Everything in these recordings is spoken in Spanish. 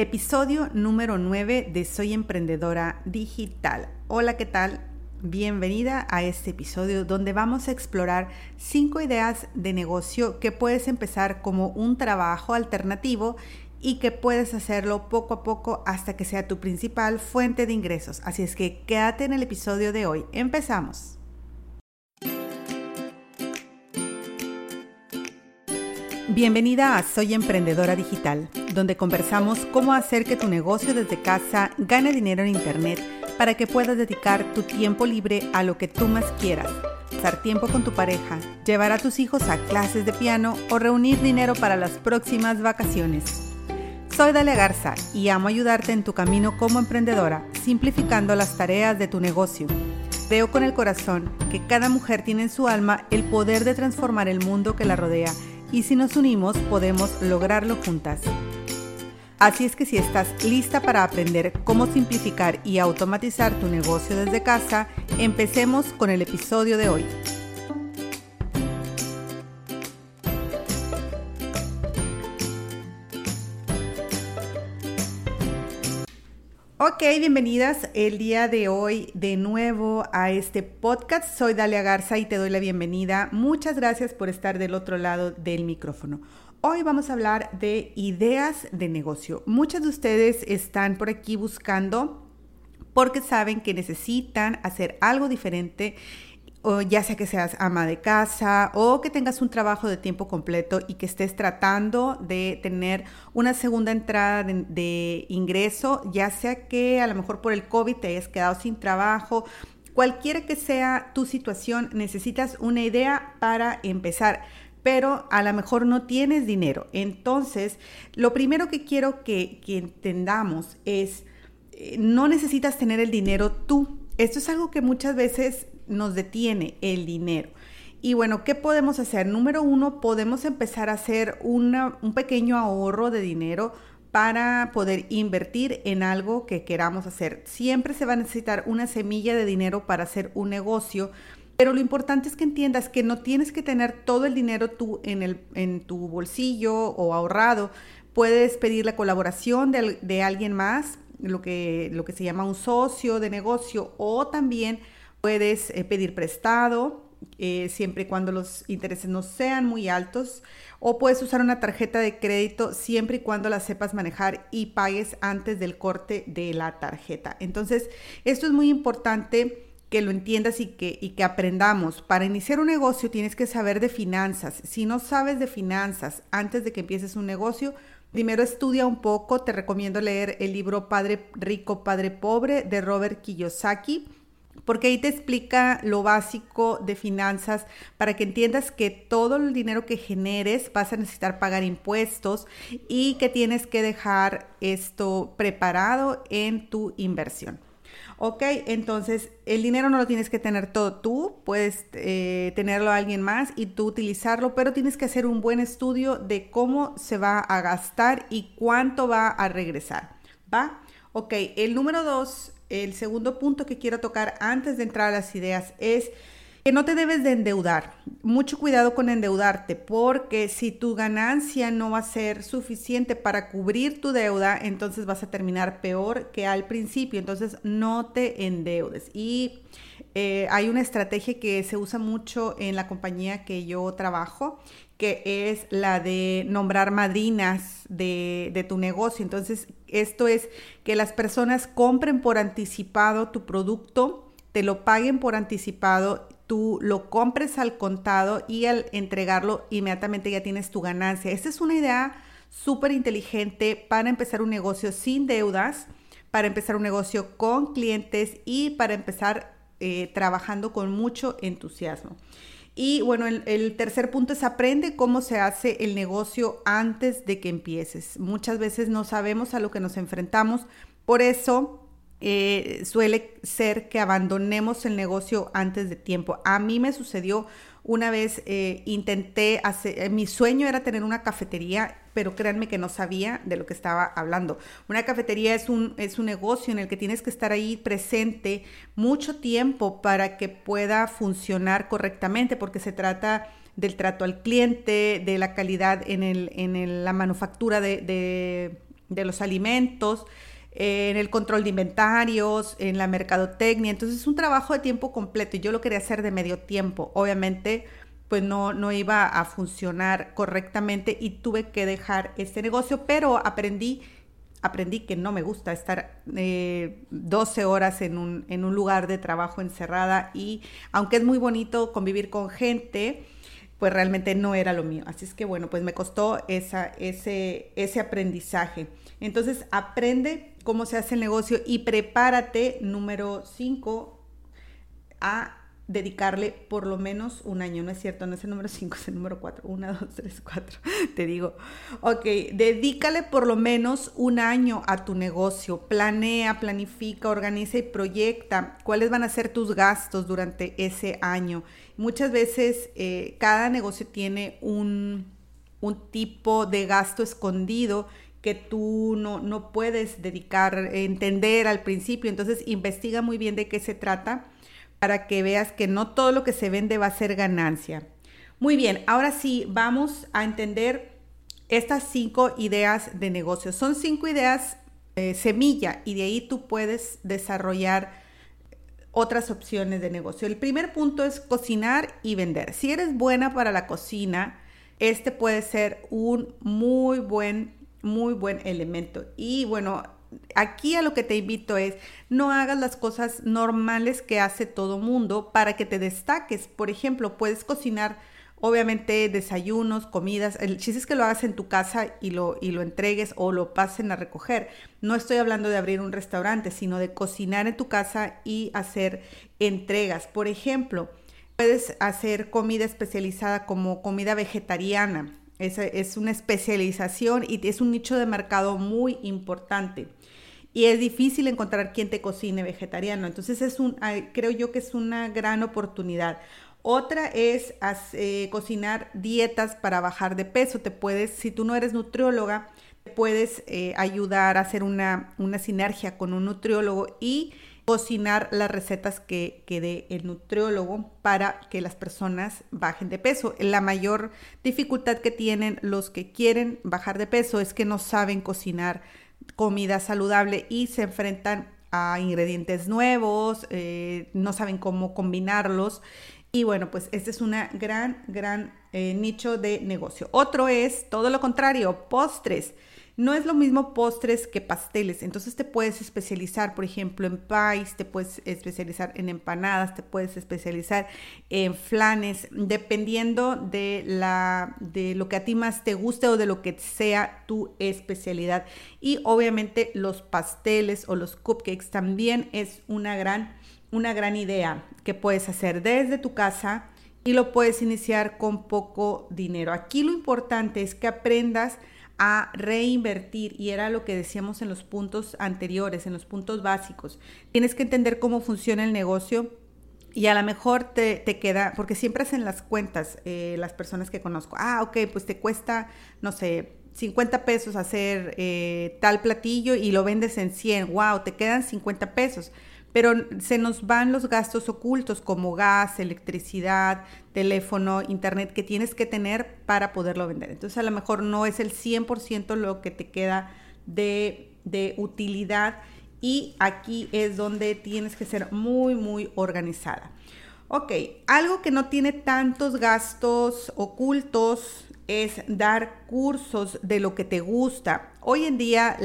Episodio número 9 de Soy Emprendedora Digital. Hola, ¿qué tal? Bienvenida a este episodio donde vamos a explorar 5 ideas de negocio que puedes empezar como un trabajo alternativo y que puedes hacerlo poco a poco hasta que sea tu principal fuente de ingresos. Así es que quédate en el episodio de hoy. Empezamos. Bienvenida a Soy Emprendedora Digital, donde conversamos cómo hacer que tu negocio desde casa gane dinero en Internet para que puedas dedicar tu tiempo libre a lo que tú más quieras, pasar tiempo con tu pareja, llevar a tus hijos a clases de piano o reunir dinero para las próximas vacaciones. Soy Dalia Garza y amo ayudarte en tu camino como emprendedora, simplificando las tareas de tu negocio. Veo con el corazón que cada mujer tiene en su alma el poder de transformar el mundo que la rodea y si nos unimos podemos lograrlo juntas. Así es que si estás lista para aprender cómo simplificar y automatizar tu negocio desde casa, empecemos con el episodio de hoy. Ok, bienvenidas el día de hoy de nuevo a este podcast. Soy Dalia Garza y te doy la bienvenida. Muchas gracias por estar del otro lado del micrófono. Hoy vamos a hablar de ideas de negocio. Muchas de ustedes están por aquí buscando porque saben que necesitan hacer algo diferente o ya sea que seas ama de casa o que tengas un trabajo de tiempo completo y que estés tratando de tener una segunda entrada de, ingreso, ya sea que a lo mejor por el COVID te hayas quedado sin trabajo, cualquiera que sea tu situación, necesitas una idea para empezar pero a lo mejor no tienes dinero. Entonces, lo primero que quiero que, entendamos es, eh, no necesitas tener el dinero tú. Esto es algo que muchas veces nos detiene el dinero. Y bueno, ¿qué podemos hacer? Número uno, podemos empezar a hacer un pequeño ahorro de dinero para poder invertir en algo que queramos hacer. Siempre se va a necesitar una semilla de dinero para hacer un negocio, pero lo importante es que entiendas que no tienes que tener todo el dinero tú en, tu bolsillo o ahorrado. Puedes pedir la colaboración de alguien más, lo que, lo que se llama un socio de negocio, o también Puedes eh, pedir prestado eh, siempre y cuando los intereses no sean muy altos o puedes usar una tarjeta de crédito siempre y cuando la sepas manejar y pagues antes del corte de la tarjeta. Entonces, esto es muy importante que lo entiendas y que, y que aprendamos. Para iniciar un negocio tienes que saber de finanzas. Si no sabes de finanzas antes de que empieces un negocio, primero estudia un poco. Te recomiendo leer el libro Padre Rico, Padre Pobre de Robert Kiyosaki porque ahí te explica lo básico de finanzas para que entiendas que todo el dinero que generes vas a necesitar pagar impuestos y que tienes que dejar esto preparado en tu inversión. Ok, entonces el dinero no lo tienes que tener todo tú, puedes eh, tenerlo a alguien más y tú utilizarlo, pero tienes que hacer un buen estudio de cómo se va a gastar y cuánto va a regresar. ¿Va? Ok, el número dos el segundo punto que quiero tocar antes de entrar a las ideas es que no te debes de endeudar. Mucho cuidado con endeudarte, porque si tu ganancia no va a ser suficiente para cubrir tu deuda, entonces vas a terminar peor que al principio. Entonces no te endeudes. Y eh, hay una estrategia que se usa mucho en la compañía que yo trabajo, que es la de nombrar madrinas de, de, tu negocio. Entonces, esto es que las personas compren por anticipado tu producto, te lo paguen por anticipado, tú lo compres al contado y al entregarlo inmediatamente ya tienes tu ganancia. Esta es una idea súper inteligente para empezar un negocio sin deudas, para empezar un negocio con clientes y para empezar eh, trabajando con mucho entusiasmo. Y bueno, el, tercer punto es aprende cómo se hace el negocio antes de que empieces. Muchas veces no sabemos a lo que nos enfrentamos, por eso eh, suele ser que abandonemos el negocio antes de tiempo. A mí me sucedió una vez, eh, intenté hacer, eh, mi sueño era tener una cafetería, pero créanme que no sabía de lo que estaba hablando. Una cafetería es un, es un negocio en el que tienes que estar ahí presente mucho tiempo para que pueda funcionar correctamente, porque se trata del trato al cliente, de la calidad en, el, en la manufactura de de los alimentos, en el control de inventarios, en la mercadotecnia. Entonces es un trabajo de tiempo completo y yo lo quería hacer de medio tiempo. Obviamente pues no, no iba a funcionar correctamente y tuve que dejar este negocio, pero aprendí, aprendí que no me gusta estar 12 eh, horas en un, en un lugar de trabajo encerrada y aunque es muy bonito convivir con gente, pues realmente no era lo mío. Así es que bueno, pues me costó esa, ese, ese aprendizaje. Entonces aprende cómo se hace el negocio y prepárate, número 5, a dedicarle por lo menos un año, ¿no es cierto? No es el número 5, es el número 4. 1, 2, 3, 4. Te digo, ok, dedícale por lo menos un año a tu negocio. Planea, planifica, organiza y proyecta cuáles van a ser tus gastos durante ese año. Muchas veces eh, cada negocio tiene un, un tipo de gasto escondido tú no, no puedes dedicar, entender al principio. Entonces, investiga muy bien de qué se trata para que veas que no todo lo que se vende va a ser ganancia. Muy bien, ahora sí, vamos a entender estas cinco ideas de negocio. Son cinco ideas eh, semilla y de ahí tú puedes desarrollar otras opciones de negocio. El primer punto es cocinar y vender. Si eres buena para la cocina, este puede ser un muy buen, muy buen elemento. Y bueno, aquí a lo que te invito es, no hagas las cosas normales que hace todo mundo para que te destaques. Por ejemplo, puedes cocinar obviamente desayunos, comidas. El chiste es que lo hagas en tu casa y lo, y lo entregues o lo pasen a recoger. No estoy hablando de abrir un restaurante, sino de cocinar en tu casa y hacer entregas. Por ejemplo, puedes hacer comida especializada como comida vegetariana. Es, es una especialización y es un nicho de mercado muy importante y es difícil encontrar quien te cocine vegetariano. Entonces es un, creo yo que es una gran oportunidad. Otra es eh, cocinar dietas para bajar de peso. Te puedes, si tú no eres nutrióloga, te puedes eh, ayudar a hacer una, una sinergia con un nutriólogo y cocinar las recetas que, que dé el nutriólogo para que las personas bajen de peso. La mayor dificultad que tienen los que quieren bajar de peso es que no saben cocinar comida saludable y se enfrentan a ingredientes nuevos, eh, no saben cómo combinarlos. Y bueno, pues este es una gran, gran eh, nicho de negocio. Otro es todo lo contrario, postres. No es lo mismo postres que pasteles, entonces te puedes especializar, por ejemplo, en pies, te puedes especializar en empanadas, te puedes especializar en flanes, dependiendo de la de lo que a ti más te guste o de lo que sea tu especialidad. Y obviamente los pasteles o los cupcakes también es una gran una gran idea que puedes hacer desde tu casa y lo puedes iniciar con poco dinero. Aquí lo importante es que aprendas a reinvertir y era lo que decíamos en los puntos anteriores, en los puntos básicos. Tienes que entender cómo funciona el negocio y a lo mejor te, queda, porque siempre hacen las cuentas eh, las personas que conozco, ah, ok, pues te cuesta, no sé, 50 pesos hacer eh, tal platillo y lo vendes en 100, wow, te quedan 50 pesos pero se nos van los gastos ocultos como gas, electricidad, teléfono, internet que tienes que tener para poderlo vender. Entonces a lo mejor no es el 100% lo que te queda de, de utilidad y aquí es donde tienes que ser muy, muy organizada. Ok, algo que no tiene tantos gastos ocultos es dar cursos de lo que te gusta. Hoy en día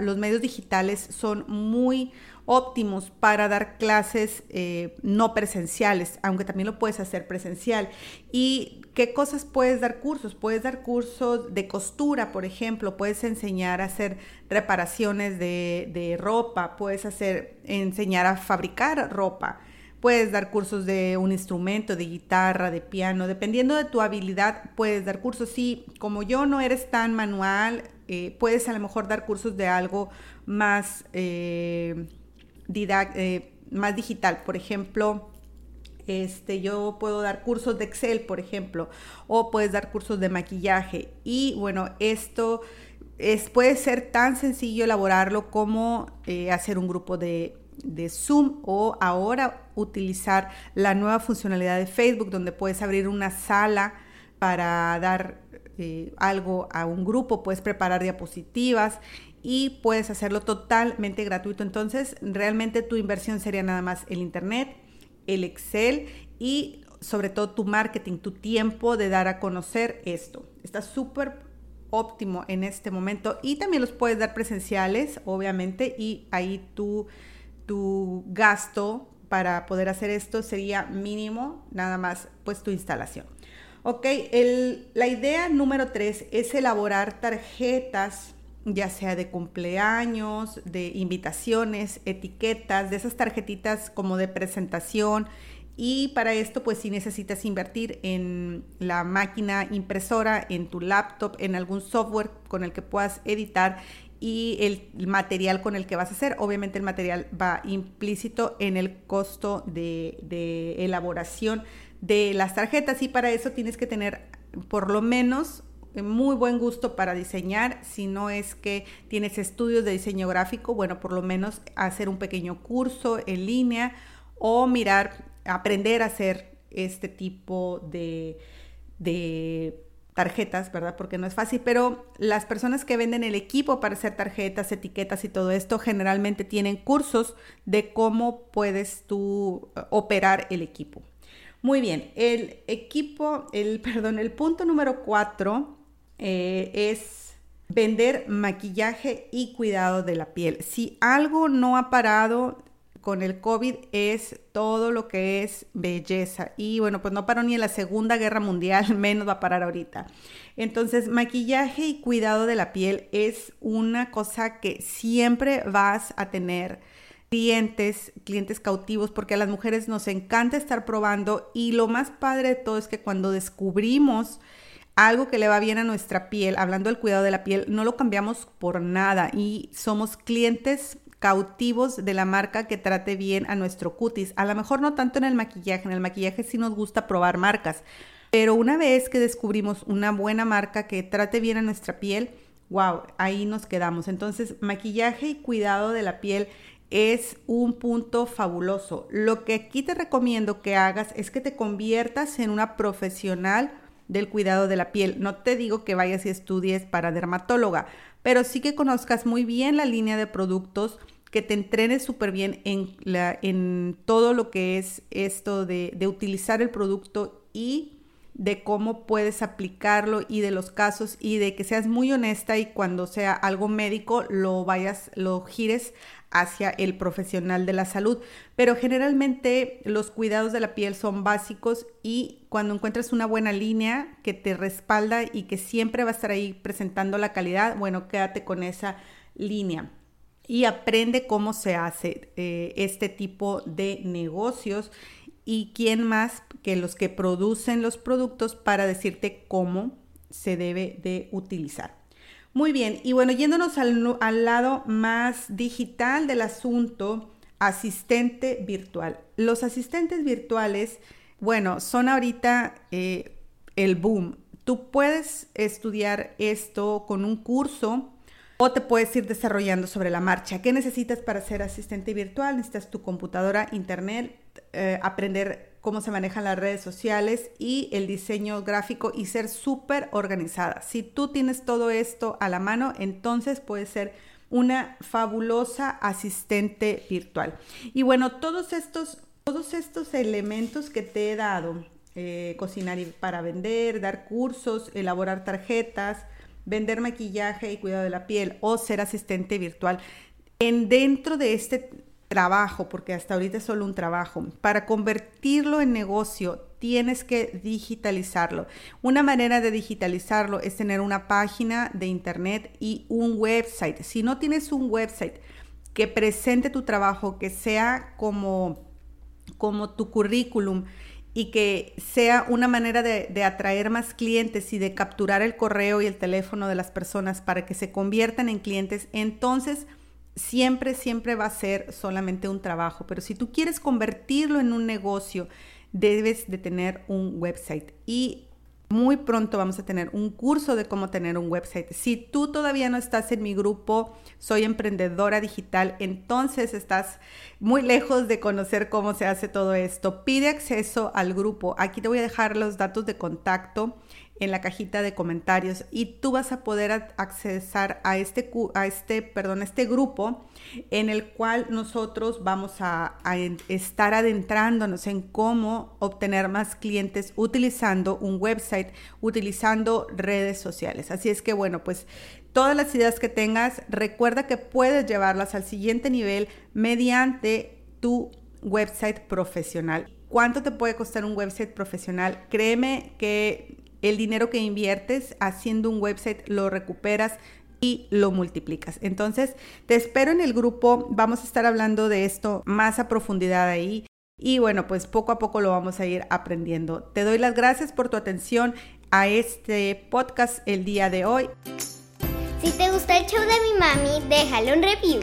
los medios digitales son muy óptimos para dar clases eh, no presenciales, aunque también lo puedes hacer presencial. ¿Y qué cosas puedes dar cursos? Puedes dar cursos de costura, por ejemplo, puedes enseñar a hacer reparaciones de, de ropa, puedes hacer, enseñar a fabricar ropa. Puedes dar cursos de un instrumento, de guitarra, de piano, dependiendo de tu habilidad, puedes dar cursos. Si como yo no eres tan manual, eh, puedes a lo mejor dar cursos de algo más eh, eh, más digital. Por ejemplo, este, yo puedo dar cursos de Excel, por ejemplo, o puedes dar cursos de maquillaje. Y bueno, esto es, puede ser tan sencillo elaborarlo como eh, hacer un grupo de, de Zoom o ahora utilizar la nueva funcionalidad de Facebook donde puedes abrir una sala para dar eh, algo a un grupo, puedes preparar diapositivas y puedes hacerlo totalmente gratuito. Entonces, realmente tu inversión sería nada más el Internet, el Excel y sobre todo tu marketing, tu tiempo de dar a conocer esto. Está súper óptimo en este momento y también los puedes dar presenciales, obviamente, y ahí tu, tu gasto para poder hacer esto sería mínimo, nada más, pues tu instalación. Ok, la idea número tres es elaborar tarjetas, ya sea de cumpleaños, de invitaciones, etiquetas, de esas tarjetitas como de presentación. Y para esto, pues si necesitas invertir en la máquina impresora, en tu laptop, en algún software con el que puedas editar y el material con el que vas a hacer. Obviamente el material va implícito en el costo de, de elaboración de las tarjetas y para eso tienes que tener por lo menos muy buen gusto para diseñar, si no es que tienes estudios de diseño gráfico, bueno, por lo menos hacer un pequeño curso en línea o mirar, aprender a hacer este tipo de, de tarjetas, ¿verdad? Porque no es fácil, pero las personas que venden el equipo para hacer tarjetas, etiquetas y todo esto generalmente tienen cursos de cómo puedes tú eh, operar el equipo. Muy bien, el equipo, el, perdón, el punto número cuatro eh, es vender maquillaje y cuidado de la piel. Si algo no ha parado con el COVID es todo lo que es belleza. Y bueno, pues no paró ni en la Segunda Guerra Mundial, menos va a parar ahorita. Entonces, maquillaje y cuidado de la piel es una cosa que siempre vas a tener clientes, clientes cautivos, porque a las mujeres nos encanta estar probando y lo más padre de todo es que cuando descubrimos algo que le va bien a nuestra piel, hablando del cuidado de la piel, no lo cambiamos por nada y somos clientes cautivos de la marca que trate bien a nuestro cutis. A lo mejor no tanto en el maquillaje, en el maquillaje sí nos gusta probar marcas, pero una vez que descubrimos una buena marca que trate bien a nuestra piel, wow, ahí nos quedamos. Entonces, maquillaje y cuidado de la piel es un punto fabuloso. Lo que aquí te recomiendo que hagas es que te conviertas en una profesional del cuidado de la piel. No te digo que vayas y estudies para dermatóloga, pero sí que conozcas muy bien la línea de productos, que te entrenes súper bien en, la, en todo lo que es esto de, de utilizar el producto y de cómo puedes aplicarlo y de los casos y de que seas muy honesta y cuando sea algo médico lo vayas, lo gires hacia el profesional de la salud. Pero generalmente los cuidados de la piel son básicos y cuando encuentras una buena línea que te respalda y que siempre va a estar ahí presentando la calidad, bueno, quédate con esa línea y aprende cómo se hace eh, este tipo de negocios y quién más que los que producen los productos para decirte cómo se debe de utilizar. Muy bien, y bueno, yéndonos al, al lado más digital del asunto, asistente virtual. Los asistentes virtuales, bueno, son ahorita eh, el boom. Tú puedes estudiar esto con un curso o te puedes ir desarrollando sobre la marcha. ¿Qué necesitas para ser asistente virtual? Necesitas tu computadora, internet, eh, aprender cómo se manejan las redes sociales y el diseño gráfico y ser súper organizada. Si tú tienes todo esto a la mano, entonces puedes ser una fabulosa asistente virtual. Y bueno, todos estos, todos estos elementos que te he dado, eh, cocinar para vender, dar cursos, elaborar tarjetas, vender maquillaje y cuidado de la piel o ser asistente virtual, en dentro de este trabajo, porque hasta ahorita es solo un trabajo. Para convertirlo en negocio, tienes que digitalizarlo. Una manera de digitalizarlo es tener una página de internet y un website. Si no tienes un website que presente tu trabajo, que sea como, como tu currículum, y que sea una manera de, de, atraer más clientes y de capturar el correo y el teléfono de las personas para que se conviertan en clientes, entonces siempre, siempre va a ser solamente un trabajo, pero si tú quieres convertirlo en un negocio, debes de tener un website y muy pronto vamos a tener un curso de cómo tener un website. Si tú todavía no estás en mi grupo, soy emprendedora digital, entonces estás muy lejos de conocer cómo se hace todo esto. Pide acceso al grupo. Aquí te voy a dejar los datos de contacto en la cajita de comentarios y tú vas a poder accesar a este, a este, perdón, este grupo en el cual nosotros vamos a, a estar adentrándonos en cómo obtener más clientes utilizando un website, utilizando redes sociales. Así es que bueno, pues todas las ideas que tengas, recuerda que puedes llevarlas al siguiente nivel mediante tu website profesional. ¿Cuánto te puede costar un website profesional? Créeme que el dinero que inviertes haciendo un website lo recuperas y lo multiplicas. Entonces, te espero en el grupo, vamos a estar hablando de esto más a profundidad ahí. Y bueno, pues poco a poco lo vamos a ir aprendiendo. Te doy las gracias por tu atención a este podcast el día de hoy. Si te gusta el show de mi mami, déjalo un review.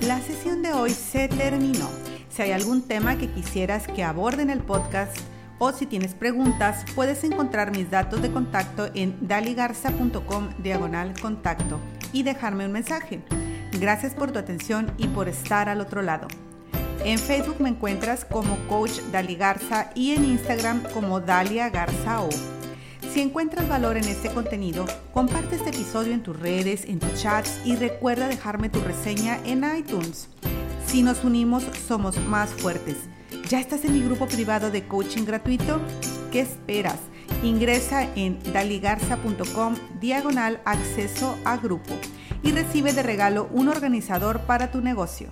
La sesión de hoy se terminó. Si hay algún tema que quisieras que aborde en el podcast, o si tienes preguntas, puedes encontrar mis datos de contacto en daligarza.com diagonal contacto y dejarme un mensaje. Gracias por tu atención y por estar al otro lado. En Facebook me encuentras como Coach Dali Garza y en Instagram como Dalia Garza O. Si encuentras valor en este contenido, comparte este episodio en tus redes, en tus chats y recuerda dejarme tu reseña en iTunes. Si nos unimos, somos más fuertes. ¿Ya estás en mi grupo privado de coaching gratuito? ¿Qué esperas? Ingresa en daligarza.com diagonal acceso a grupo y recibe de regalo un organizador para tu negocio.